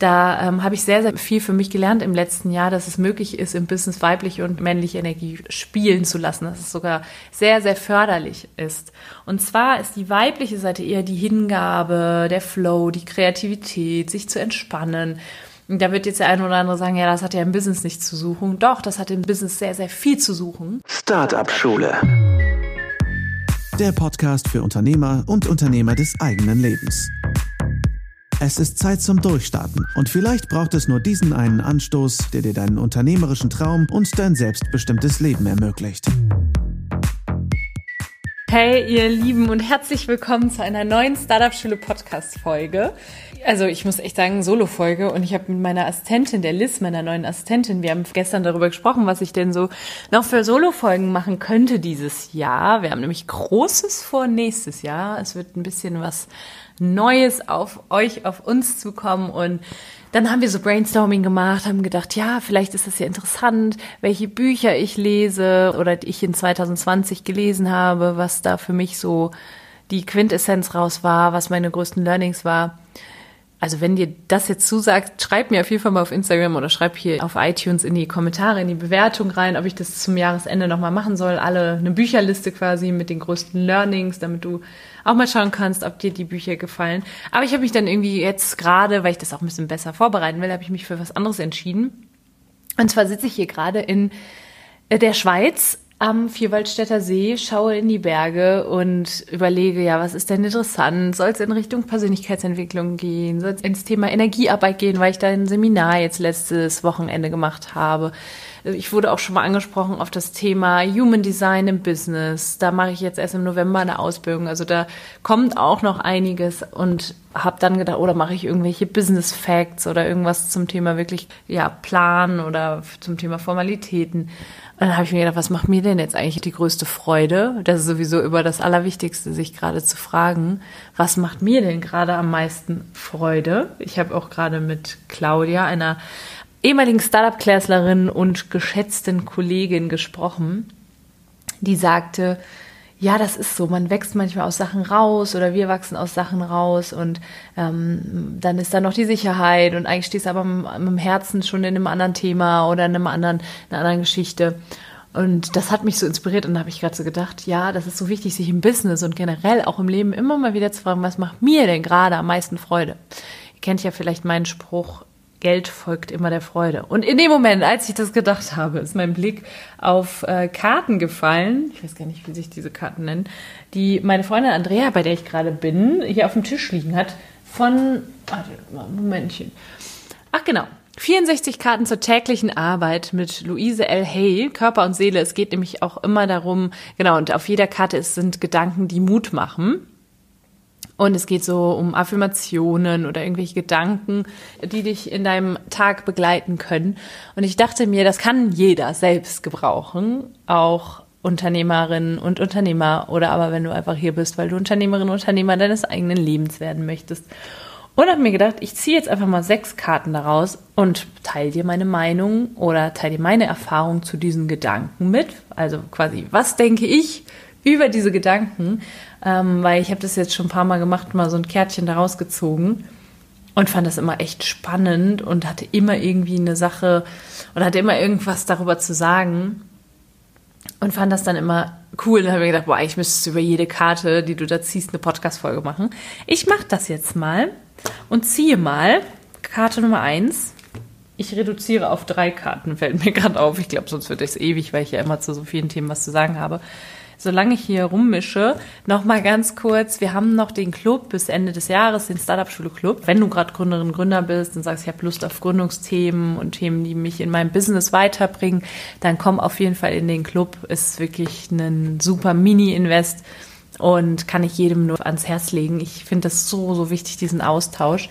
Da ähm, habe ich sehr, sehr viel für mich gelernt im letzten Jahr, dass es möglich ist, im Business weibliche und männliche Energie spielen zu lassen, dass es sogar sehr, sehr förderlich ist. Und zwar ist die weibliche Seite eher die Hingabe, der Flow, die Kreativität, sich zu entspannen. Und da wird jetzt der eine oder andere sagen, ja, das hat ja im Business nichts zu suchen. Doch, das hat im Business sehr, sehr viel zu suchen. Startup Schule. Der Podcast für Unternehmer und Unternehmer des eigenen Lebens. Es ist Zeit zum Durchstarten und vielleicht braucht es nur diesen einen Anstoß, der dir deinen unternehmerischen Traum und dein selbstbestimmtes Leben ermöglicht. Hey, ihr Lieben und herzlich willkommen zu einer neuen Startup-Schule Podcast-Folge. Also ich muss echt sagen, Solo-Folge und ich habe mit meiner Assistentin, der Liz, meiner neuen Assistentin, wir haben gestern darüber gesprochen, was ich denn so noch für Solo-Folgen machen könnte dieses Jahr. Wir haben nämlich Großes vor nächstes Jahr. Es wird ein bisschen was Neues auf euch, auf uns zukommen. Und dann haben wir so Brainstorming gemacht, haben gedacht, ja, vielleicht ist das ja interessant, welche Bücher ich lese oder ich in 2020 gelesen habe, was da für mich so die Quintessenz raus war, was meine größten Learnings war. Also wenn dir das jetzt zusagt, schreib mir auf jeden Fall mal auf Instagram oder schreib hier auf iTunes in die Kommentare, in die Bewertung rein, ob ich das zum Jahresende nochmal machen soll. Alle eine Bücherliste quasi mit den größten Learnings, damit du auch mal schauen kannst, ob dir die Bücher gefallen. Aber ich habe mich dann irgendwie jetzt gerade, weil ich das auch ein bisschen besser vorbereiten will, habe ich mich für was anderes entschieden. Und zwar sitze ich hier gerade in der Schweiz am Vierwaldstätter See, schaue in die Berge und überlege, ja, was ist denn interessant? Soll es in Richtung Persönlichkeitsentwicklung gehen? Soll es ins Thema Energiearbeit gehen, weil ich da ein Seminar jetzt letztes Wochenende gemacht habe? Ich wurde auch schon mal angesprochen auf das Thema Human Design im Business. Da mache ich jetzt erst im November eine Ausbildung. Also da kommt auch noch einiges und habe dann gedacht, oder mache ich irgendwelche Business Facts oder irgendwas zum Thema wirklich ja Plan oder zum Thema Formalitäten. Und dann habe ich mir gedacht, was macht mir denn jetzt eigentlich die größte Freude? Das ist sowieso über das Allerwichtigste, sich gerade zu fragen, was macht mir denn gerade am meisten Freude? Ich habe auch gerade mit Claudia, einer ehemaligen Startup-Klässlerin und geschätzten Kollegin gesprochen, die sagte, ja, das ist so. Man wächst manchmal aus Sachen raus oder wir wachsen aus Sachen raus und ähm, dann ist da noch die Sicherheit und eigentlich stehst du aber im, Herzen schon in einem anderen Thema oder in einem anderen, einer anderen Geschichte. Und das hat mich so inspiriert und da habe ich gerade so gedacht, ja, das ist so wichtig, sich im Business und generell auch im Leben immer mal wieder zu fragen, was macht mir denn gerade am meisten Freude? Ihr kennt ja vielleicht meinen Spruch, Geld folgt immer der Freude. Und in dem Moment, als ich das gedacht habe, ist mein Blick auf äh, Karten gefallen. Ich weiß gar nicht, wie sich diese Karten nennen, die meine Freundin Andrea, bei der ich gerade bin, hier auf dem Tisch liegen hat. Von, warte, Momentchen. Ach genau, 64 Karten zur täglichen Arbeit mit Luise L. Hay, Körper und Seele. Es geht nämlich auch immer darum, genau, und auf jeder Karte sind Gedanken, die Mut machen. Und es geht so um Affirmationen oder irgendwelche Gedanken, die dich in deinem Tag begleiten können. Und ich dachte mir, das kann jeder selbst gebrauchen, auch Unternehmerinnen und Unternehmer oder aber wenn du einfach hier bist, weil du Unternehmerin und Unternehmer deines eigenen Lebens werden möchtest. Und habe mir gedacht, ich ziehe jetzt einfach mal sechs Karten daraus und teile dir meine Meinung oder teile dir meine Erfahrung zu diesen Gedanken mit. Also quasi, was denke ich über diese Gedanken, ähm, weil ich habe das jetzt schon ein paar Mal gemacht, mal so ein Kärtchen daraus gezogen und fand das immer echt spannend und hatte immer irgendwie eine Sache oder hatte immer irgendwas darüber zu sagen und fand das dann immer cool. Dann habe ich gedacht, boah, ich müsste über jede Karte, die du da ziehst, eine Podcast-Folge machen. Ich mache das jetzt mal und ziehe mal Karte Nummer eins. Ich reduziere auf drei Karten, fällt mir gerade auf. Ich glaube, sonst wird es ewig, weil ich ja immer zu so vielen Themen was zu sagen habe solange ich hier rummische, noch mal ganz kurz, wir haben noch den Club bis Ende des Jahres, den Startup Schule Club. Wenn du gerade Gründerin, Gründer bist und sagst, ich habe Lust auf Gründungsthemen und Themen, die mich in meinem Business weiterbringen, dann komm auf jeden Fall in den Club. Ist wirklich ein super Mini-Invest und kann ich jedem nur ans Herz legen. Ich finde das so, so wichtig, diesen Austausch.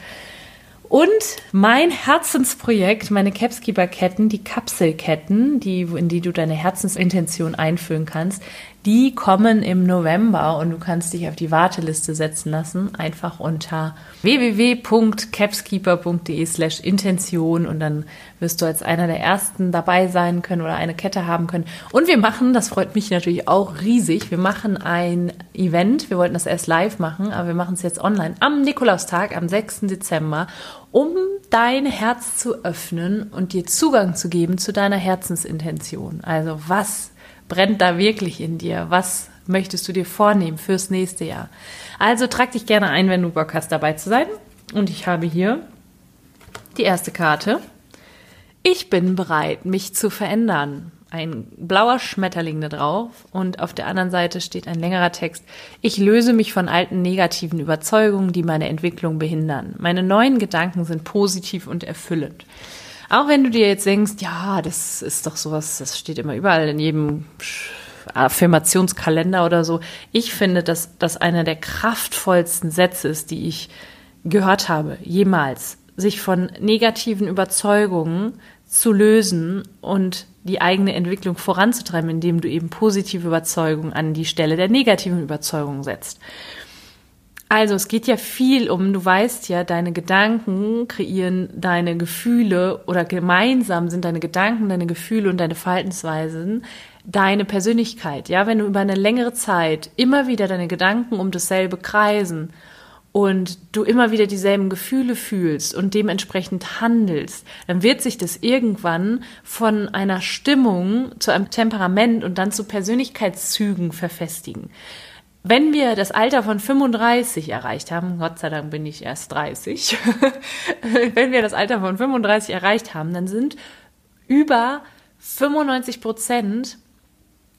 Und mein Herzensprojekt, meine Capskeeper-Ketten, die Kapselketten, die, in die du deine Herzensintention einfüllen kannst, Die kommen im November und du kannst dich auf die Warteliste setzen lassen. Einfach unter www.capskeeper.de slash Intention und dann wirst du als einer der ersten dabei sein können oder eine Kette haben können. Und wir machen, das freut mich natürlich auch riesig, wir machen ein Event. Wir wollten das erst live machen, aber wir machen es jetzt online am Nikolaustag, am 6. Dezember um dein Herz zu öffnen und dir Zugang zu geben zu deiner Herzensintention. Also was brennt da wirklich in dir? Was möchtest du dir vornehmen fürs nächste Jahr? Also trag dich gerne ein, wenn du Bock hast, dabei zu sein. Und ich habe hier die erste Karte. Ich bin bereit, mich zu verändern ein blauer Schmetterling da drauf und auf der anderen Seite steht ein längerer Text. Ich löse mich von alten negativen Überzeugungen, die meine Entwicklung behindern. Meine neuen Gedanken sind positiv und erfüllend. Auch wenn du dir jetzt denkst, ja, das ist doch sowas, das steht immer überall in jedem Affirmationskalender oder so. Ich finde, dass das einer der kraftvollsten Sätze ist, die ich gehört habe, jemals. Sich von negativen Überzeugungen zu lösen und die eigene Entwicklung voranzutreiben, indem du eben positive Überzeugungen an die Stelle der negativen Überzeugungen setzt. Also es geht ja viel um, du weißt ja, deine Gedanken kreieren deine Gefühle oder gemeinsam sind deine Gedanken, deine Gefühle und deine Verhaltensweisen deine Persönlichkeit. Ja, wenn du über eine längere Zeit immer wieder deine Gedanken um dasselbe kreisen und du immer wieder dieselben Gefühle fühlst und dementsprechend handelst, dann wird sich das irgendwann von einer Stimmung zu einem Temperament und dann zu Persönlichkeitszügen verfestigen. Wenn wir das Alter von 35 erreicht haben, Gott sei Dank bin ich erst 30, wenn wir das Alter von 35 erreicht haben, dann sind über 95 Prozent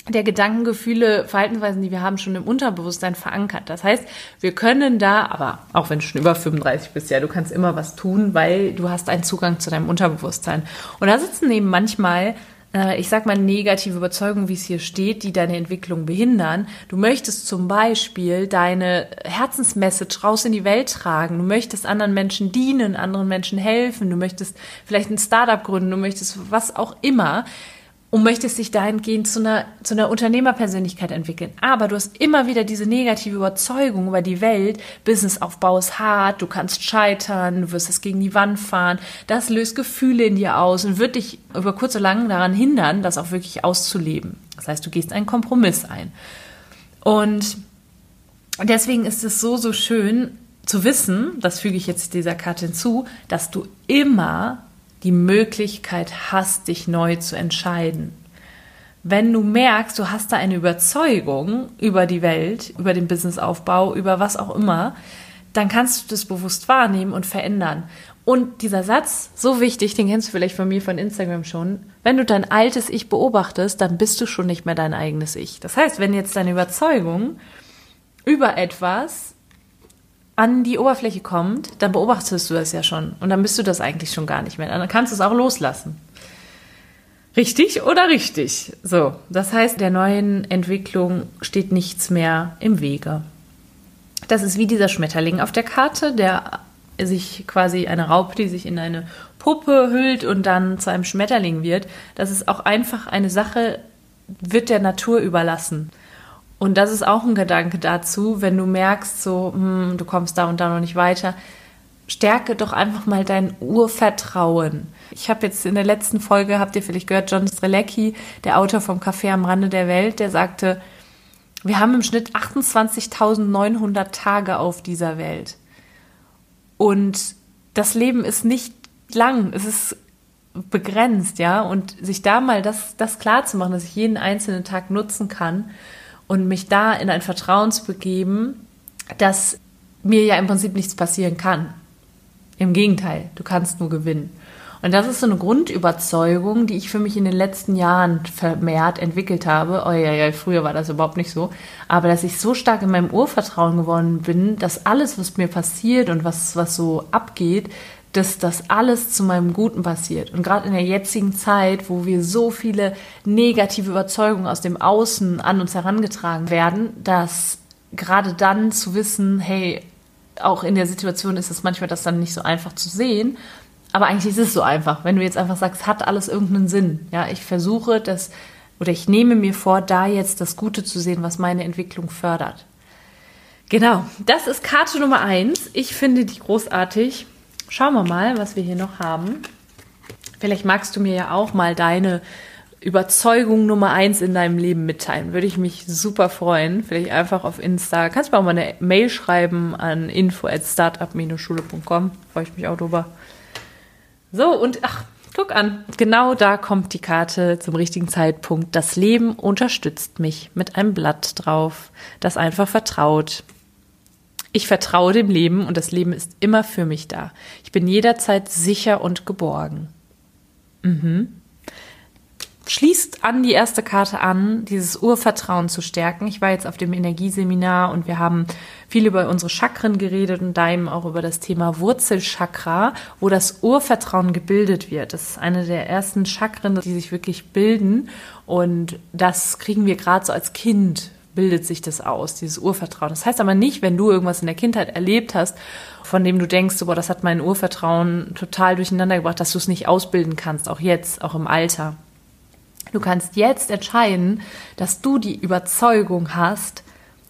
der Gedanken, Gefühle, Verhaltensweisen, die wir haben, schon im Unterbewusstsein verankert. Das heißt, wir können da, aber auch wenn du schon über 35 bist, ja, du kannst immer was tun, weil du hast einen Zugang zu deinem Unterbewusstsein. Und da sitzen eben manchmal äh, ich sag mal, negative Überzeugungen, wie es hier steht, die deine Entwicklung behindern. Du möchtest zum Beispiel deine Herzensmessage raus in die Welt tragen. Du möchtest anderen Menschen dienen, anderen Menschen helfen. Du möchtest vielleicht ein Startup gründen. Du möchtest was auch immer und möchtest dich dahingehend zu einer, zu einer Unternehmerpersönlichkeit entwickeln. Aber du hast immer wieder diese negative Überzeugung über die Welt. Businessaufbau ist hart, du kannst scheitern, du wirst es gegen die Wand fahren. Das löst Gefühle in dir aus und wird dich über kurz oder lang daran hindern, das auch wirklich auszuleben. Das heißt, du gehst einen Kompromiss ein. Und deswegen ist es so, so schön zu wissen, das füge ich jetzt dieser Karte hinzu, dass du immer die Möglichkeit hast, dich neu zu entscheiden. Wenn du merkst, du hast da eine Überzeugung über die Welt, über den Businessaufbau, über was auch immer, dann kannst du das bewusst wahrnehmen und verändern. Und dieser Satz, so wichtig, den kennst du vielleicht von mir von Instagram schon. Wenn du dein altes Ich beobachtest, dann bist du schon nicht mehr dein eigenes Ich. Das heißt, wenn jetzt deine Überzeugung über etwas an die Oberfläche kommt, dann beobachtest du das ja schon. Und dann bist du das eigentlich schon gar nicht mehr. Dann kannst du es auch loslassen. Richtig oder richtig? So, das heißt, der neuen Entwicklung steht nichts mehr im Wege. Das ist wie dieser Schmetterling auf der Karte, der sich quasi eine Raupe, die sich in eine Puppe hüllt und dann zu einem Schmetterling wird. Das ist auch einfach eine Sache, wird der Natur überlassen. Und das ist auch ein Gedanke dazu, wenn du merkst, so, hm, du kommst da und da noch nicht weiter, stärke doch einfach mal dein Urvertrauen. Ich habe jetzt in der letzten Folge, habt ihr vielleicht gehört, John Strelecki, der Autor vom Café am Rande der Welt, der sagte, wir haben im Schnitt 28.900 Tage auf dieser Welt. Und das Leben ist nicht lang, es ist begrenzt, ja. Und sich da mal das, das klar zu machen, dass ich jeden einzelnen Tag nutzen kann und mich da in ein Vertrauen zu begeben, dass mir ja im Prinzip nichts passieren kann. Im Gegenteil, du kannst nur gewinnen. Und das ist so eine Grundüberzeugung, die ich für mich in den letzten Jahren vermehrt entwickelt habe. Oh ja, ja, früher war das überhaupt nicht so. Aber dass ich so stark in meinem Urvertrauen geworden bin, dass alles, was mir passiert und was, was so abgeht, dass das alles zu meinem Guten passiert. Und gerade in der jetzigen Zeit, wo wir so viele negative Überzeugungen aus dem Außen an uns herangetragen werden, dass gerade dann zu wissen, hey, auch in der Situation ist es manchmal das dann nicht so einfach zu sehen. Aber eigentlich ist es so einfach, wenn du jetzt einfach sagst, hat alles irgendeinen Sinn. Ja, ich versuche, das Oder ich nehme mir vor, da jetzt das Gute zu sehen, was meine Entwicklung fördert. Genau, das ist Karte Nummer eins. Ich finde die großartig. Schauen wir mal, was wir hier noch haben. Vielleicht magst du mir ja auch mal deine Überzeugung Nummer eins in deinem Leben mitteilen. Würde ich mich super freuen. Vielleicht einfach auf Insta. Kannst du mir auch mal eine Mail schreiben an info at startup-schule.com. Freue ich mich auch drüber. So, und ach, guck an. Genau da kommt die Karte zum richtigen Zeitpunkt. Das Leben unterstützt mich mit einem Blatt drauf, das einfach vertraut. Ich vertraue dem Leben und das Leben ist immer für mich da. Ich bin jederzeit sicher und geborgen. Mhm schließt an die erste Karte an, dieses Urvertrauen zu stärken. Ich war jetzt auf dem Energieseminar und wir haben viel über unsere Chakren geredet und da eben auch über das Thema Wurzelchakra, wo das Urvertrauen gebildet wird. Das ist eine der ersten Chakren, die sich wirklich bilden und das kriegen wir gerade so als Kind bildet sich das aus, dieses Urvertrauen. Das heißt aber nicht, wenn du irgendwas in der Kindheit erlebt hast, von dem du denkst, boah, das hat mein Urvertrauen total durcheinander gebracht, dass du es nicht ausbilden kannst, auch jetzt, auch im Alter. Du kannst jetzt entscheiden, dass du die Überzeugung hast,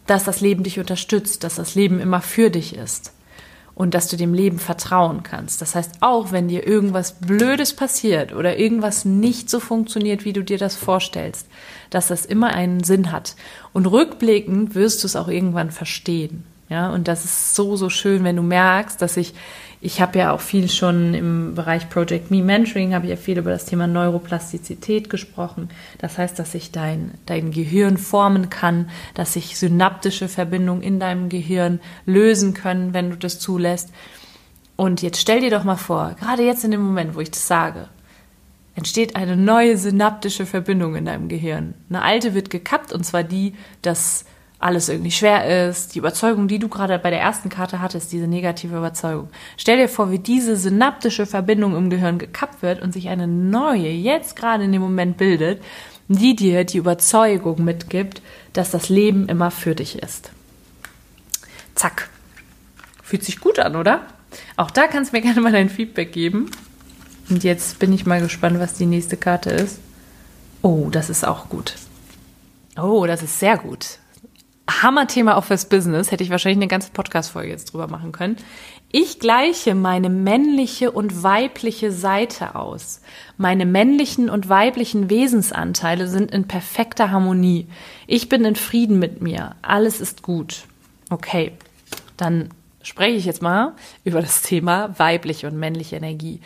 dass das Leben dich unterstützt, dass das Leben immer für dich ist und dass du dem Leben vertrauen kannst. Das heißt, auch wenn dir irgendwas Blödes passiert oder irgendwas nicht so funktioniert, wie du dir das vorstellst, dass das immer einen Sinn hat. Und rückblickend wirst du es auch irgendwann verstehen. Ja, und das ist so, so schön, wenn du merkst, dass ich ich habe ja auch viel schon im Bereich Project Me Mentoring, habe ich ja viel über das Thema Neuroplastizität gesprochen. Das heißt, dass sich dein, dein Gehirn formen kann, dass sich synaptische Verbindungen in deinem Gehirn lösen können, wenn du das zulässt. Und jetzt stell dir doch mal vor, gerade jetzt in dem Moment, wo ich das sage, entsteht eine neue synaptische Verbindung in deinem Gehirn. Eine alte wird gekappt und zwar die, dass alles irgendwie schwer ist, die Überzeugung, die du gerade bei der ersten Karte hattest, diese negative Überzeugung. Stell dir vor, wie diese synaptische Verbindung im Gehirn gekappt wird und sich eine neue, jetzt gerade in dem Moment bildet, die dir die Überzeugung mitgibt, dass das Leben immer für dich ist. Zack. Fühlt sich gut an, oder? Auch da kannst du mir gerne mal dein Feedback geben. Und jetzt bin ich mal gespannt, was die nächste Karte ist. Oh, das ist auch gut. Oh, das ist sehr gut. Hammerthema auch fürs Business, hätte ich wahrscheinlich eine ganze Podcast-Folge jetzt drüber machen können. Ich gleiche meine männliche und weibliche Seite aus. Meine männlichen und weiblichen Wesensanteile sind in perfekter Harmonie. Ich bin in Frieden mit mir. Alles ist gut. Okay, dann spreche ich jetzt mal über das Thema weibliche und männliche Energie.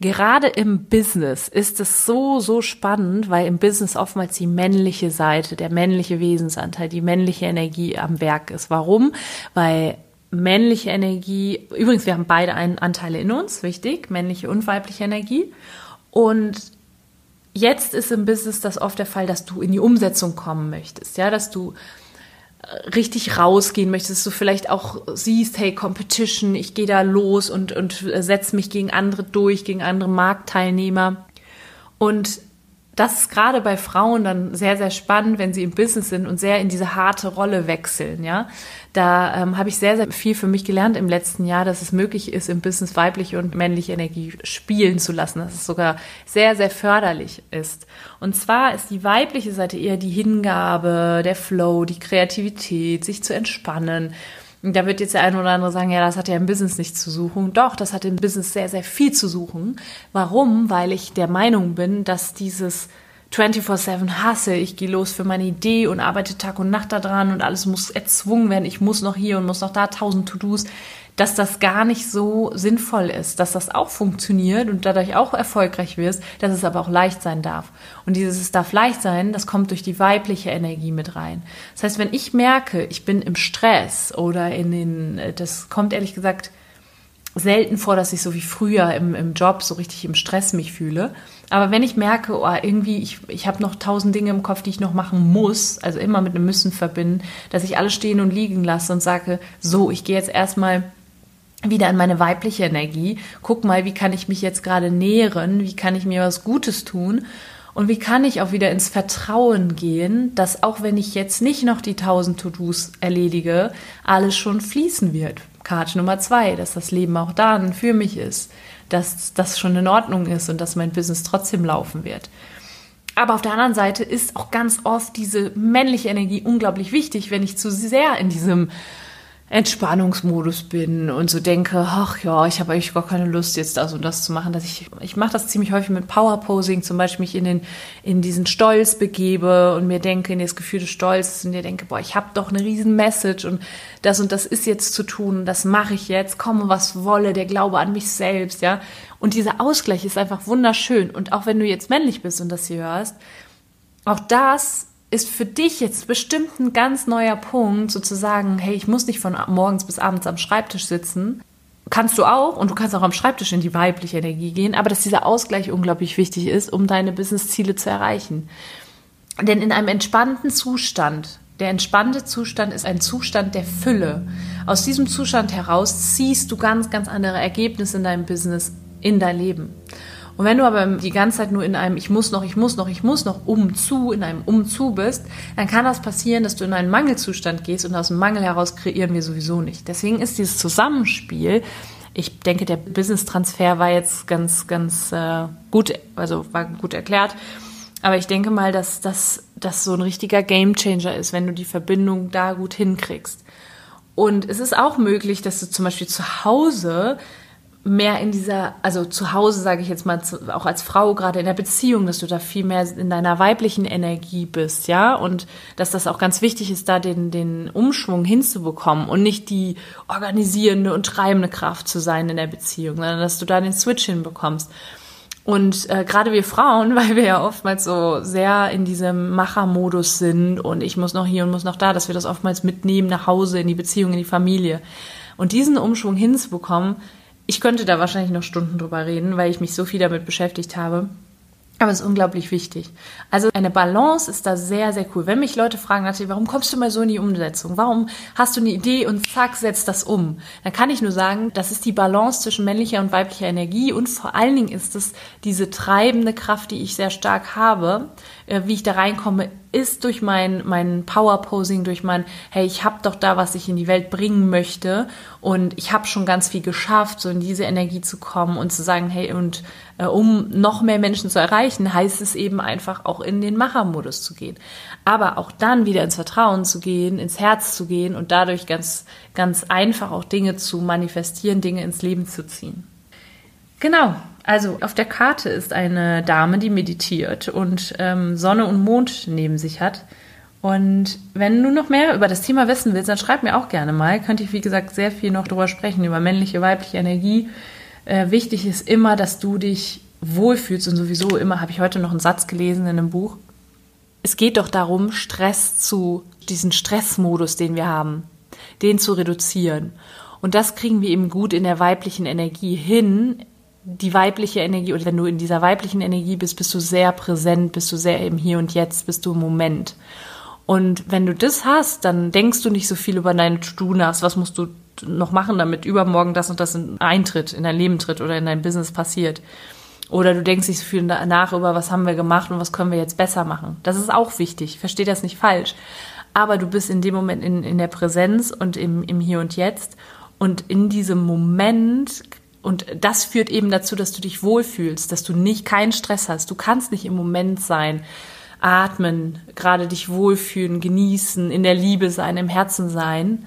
Gerade im Business ist es so, so spannend, weil im Business oftmals die männliche Seite, der männliche Wesensanteil, die männliche Energie am Werk ist. Warum? Weil männliche Energie, übrigens, wir haben beide einen Anteile in uns, wichtig, männliche und weibliche Energie. Und jetzt ist im Business das oft der Fall, dass du in die Umsetzung kommen möchtest, ja, dass du richtig rausgehen möchtest, du vielleicht auch siehst, hey, Competition, ich gehe da los und, und setze mich gegen andere durch, gegen andere Marktteilnehmer. Und das ist gerade bei Frauen dann sehr, sehr spannend, wenn sie im Business sind und sehr in diese harte Rolle wechseln, ja. Da ähm, habe ich sehr, sehr viel für mich gelernt im letzten Jahr, dass es möglich ist, im Business weibliche und männliche Energie spielen zu lassen, dass es sogar sehr, sehr förderlich ist. Und zwar ist die weibliche Seite eher die Hingabe, der Flow, die Kreativität, sich zu entspannen. Da wird jetzt der eine oder andere sagen, ja, das hat ja im Business nichts zu suchen. Doch, das hat im Business sehr, sehr viel zu suchen. Warum? Weil ich der Meinung bin, dass dieses 24-7 hasse, ich gehe los für meine Idee und arbeite Tag und Nacht daran und alles muss erzwungen werden, ich muss noch hier und muss noch da tausend To-Dos, dass das gar nicht so sinnvoll ist, dass das auch funktioniert und dadurch auch erfolgreich wirst, dass es aber auch leicht sein darf. Und dieses es darf leicht sein, das kommt durch die weibliche Energie mit rein. Das heißt, wenn ich merke, ich bin im Stress oder in den, das kommt ehrlich gesagt selten vor, dass ich so wie früher im, im Job so richtig im Stress mich fühle. Aber wenn ich merke, oh, irgendwie, ich, ich habe noch tausend Dinge im Kopf, die ich noch machen muss, also immer mit einem Müssen verbinden, dass ich alles stehen und liegen lasse und sage, so, ich gehe jetzt erstmal wieder in meine weibliche Energie, guck mal, wie kann ich mich jetzt gerade nähren, wie kann ich mir was Gutes tun und wie kann ich auch wieder ins Vertrauen gehen, dass auch wenn ich jetzt nicht noch die tausend To-Dos erledige, alles schon fließen wird. Karte Nummer zwei, dass das Leben auch dann für mich ist, dass das schon in Ordnung ist und dass mein Business trotzdem laufen wird. Aber auf der anderen Seite ist auch ganz oft diese männliche Energie unglaublich wichtig, wenn ich zu sehr in diesem Entspannungsmodus bin und so denke, ach ja, ich habe eigentlich gar keine Lust jetzt das und das zu machen, dass ich ich mache das ziemlich häufig mit Power Posing, zum Beispiel mich in den in diesen Stolz begebe und mir denke in das Gefühl des Stolzes und mir denke, boah, ich habe doch eine riesen Message und das und das ist jetzt zu tun, das mache ich jetzt, komme was wolle, der Glaube an mich selbst, ja. Und dieser Ausgleich ist einfach wunderschön und auch wenn du jetzt männlich bist und das hier hörst, auch das ist für dich jetzt bestimmt ein ganz neuer Punkt, sozusagen, hey, ich muss nicht von morgens bis abends am Schreibtisch sitzen. Kannst du auch und du kannst auch am Schreibtisch in die weibliche Energie gehen, aber dass dieser Ausgleich unglaublich wichtig ist, um deine Businessziele zu erreichen. Denn in einem entspannten Zustand, der entspannte Zustand ist ein Zustand der Fülle. Aus diesem Zustand heraus ziehst du ganz, ganz andere Ergebnisse in deinem Business, in dein Leben. Und wenn du aber die ganze Zeit nur in einem Ich muss noch, ich muss noch, ich muss noch umzu, in einem umzu bist, dann kann das passieren, dass du in einen Mangelzustand gehst und aus dem Mangel heraus kreieren wir sowieso nicht. Deswegen ist dieses Zusammenspiel, ich denke, der Business-Transfer war jetzt ganz, ganz äh, gut, also war gut erklärt. Aber ich denke mal, dass das so ein richtiger Gamechanger ist, wenn du die Verbindung da gut hinkriegst. Und es ist auch möglich, dass du zum Beispiel zu Hause mehr in dieser, also zu Hause sage ich jetzt mal, auch als Frau gerade in der Beziehung, dass du da viel mehr in deiner weiblichen Energie bist, ja, und dass das auch ganz wichtig ist, da den, den Umschwung hinzubekommen und nicht die organisierende und treibende Kraft zu sein in der Beziehung, sondern dass du da den Switch hinbekommst. Und äh, gerade wir Frauen, weil wir ja oftmals so sehr in diesem Machermodus sind und ich muss noch hier und muss noch da, dass wir das oftmals mitnehmen nach Hause, in die Beziehung, in die Familie. Und diesen Umschwung hinzubekommen, ich könnte da wahrscheinlich noch Stunden drüber reden, weil ich mich so viel damit beschäftigt habe. Aber es ist unglaublich wichtig. Also eine Balance ist da sehr, sehr cool. Wenn mich Leute fragen, warum kommst du mal so in die Umsetzung? Warum hast du eine Idee und zack, setzt das um? Dann kann ich nur sagen, das ist die Balance zwischen männlicher und weiblicher Energie und vor allen Dingen ist es diese treibende Kraft, die ich sehr stark habe, äh, wie ich da reinkomme, ist durch mein, mein Power-Posing, durch mein, hey, ich habe doch da, was ich in die Welt bringen möchte und ich habe schon ganz viel geschafft, so in diese Energie zu kommen und zu sagen, hey, und äh, um noch mehr Menschen zu erreichen, heißt es eben einfach auch in den Machermodus zu gehen. Aber auch dann wieder ins Vertrauen zu gehen, ins Herz zu gehen und dadurch ganz, ganz einfach auch Dinge zu manifestieren, Dinge ins Leben zu ziehen. Genau, also auf der Karte ist eine Dame, die meditiert und ähm, Sonne und Mond neben sich hat. Und wenn du noch mehr über das Thema wissen willst, dann schreib mir auch gerne mal. Könnte ich, wie gesagt, sehr viel noch drüber sprechen, über männliche, weibliche Energie. Äh, wichtig ist immer, dass du dich wohlfühlst und sowieso immer, habe ich heute noch einen Satz gelesen in einem Buch. Es geht doch darum, Stress zu, diesen Stressmodus, den wir haben, den zu reduzieren. Und das kriegen wir eben gut in der weiblichen Energie hin, die weibliche Energie oder wenn du in dieser weiblichen Energie bist, bist du sehr präsent, bist du sehr im Hier und Jetzt, bist du im Moment. Und wenn du das hast, dann denkst du nicht so viel über deine To-Do nach, was musst du noch machen, damit übermorgen das und das eintritt, in dein Leben tritt oder in dein Business passiert. Oder du denkst nicht so viel nach über, was haben wir gemacht und was können wir jetzt besser machen. Das ist auch wichtig, versteh das nicht falsch. Aber du bist in dem Moment in, in der Präsenz und im, im Hier und Jetzt. Und in diesem Moment und das führt eben dazu, dass du dich wohlfühlst, dass du nicht keinen Stress hast. Du kannst nicht im Moment sein, atmen, gerade dich wohlfühlen, genießen, in der Liebe sein, im Herzen sein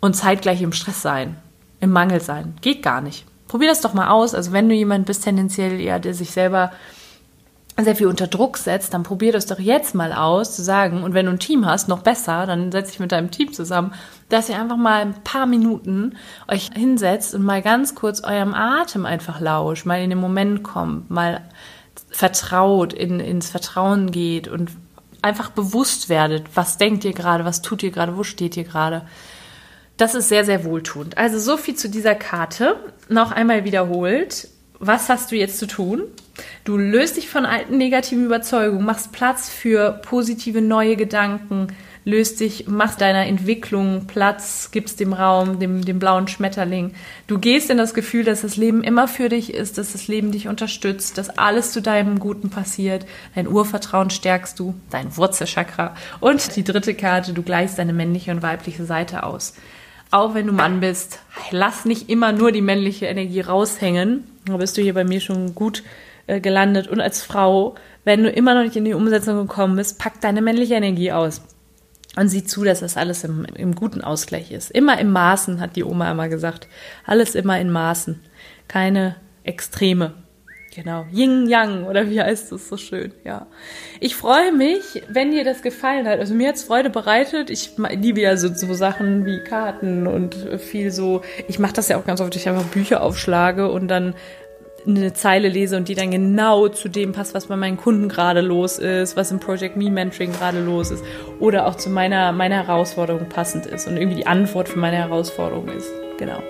und zeitgleich im Stress sein, im Mangel sein. Geht gar nicht. Probier das doch mal aus. Also wenn du jemand bist, tendenziell eher, der sich selber sehr viel unter Druck setzt, dann probier das doch jetzt mal aus, zu sagen, und wenn du ein Team hast, noch besser, dann setz dich mit deinem Team zusammen, dass ihr einfach mal ein paar Minuten euch hinsetzt und mal ganz kurz eurem Atem einfach lauscht, mal in den Moment kommt, mal vertraut, in, ins Vertrauen geht und einfach bewusst werdet, was denkt ihr gerade, was tut ihr gerade, wo steht ihr gerade. Das ist sehr, sehr wohltuend. Also so viel zu dieser Karte. Noch einmal wiederholt. Was hast du jetzt zu tun? Du löst dich von alten negativen Überzeugungen, machst Platz für positive neue Gedanken, löst dich, machst deiner Entwicklung Platz, gibst dem Raum, dem, dem blauen Schmetterling. Du gehst in das Gefühl, dass das Leben immer für dich ist, dass das Leben dich unterstützt, dass alles zu deinem Guten passiert. Dein Urvertrauen stärkst du, dein Wurzelchakra. Und die dritte Karte, du gleichst deine männliche und weibliche Seite aus. Auch wenn du Mann bist, lass nicht immer nur die männliche Energie raushängen. Da bist du hier bei mir schon gut äh, gelandet und als Frau, wenn du immer noch nicht in die Umsetzung gekommen bist, pack deine männliche Energie aus. Und sieh zu, dass das alles im, im guten Ausgleich ist. Immer im Maßen, hat die Oma immer gesagt. Alles immer in Maßen. Keine Extreme. Genau. Yin Yang oder wie heißt das so schön? Ja. Ich freue mich, wenn dir das gefallen hat. Also mir hat's Freude bereitet. Ich liebe ja so, so Sachen wie Karten und viel so. Ich mache das ja auch ganz oft, ich einfach Bücher aufschlage und dann eine Zeile lese und die dann genau zu dem passt, was bei meinen Kunden gerade los ist, was im Project Me Mentoring gerade los ist oder auch zu meiner meiner Herausforderung passend ist und irgendwie die Antwort für meine Herausforderung ist. Genau.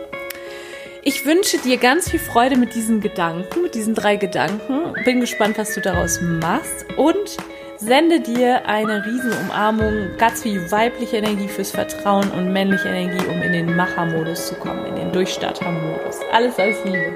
Ich wünsche dir ganz viel Freude mit diesen Gedanken, mit diesen drei Gedanken. Bin gespannt, was du daraus machst und sende dir eine Riesenumarmung, ganz viel weibliche Energie fürs Vertrauen und männliche Energie, um in den Machermodus zu kommen, in den Durchstartermodus. Alles als Liebe.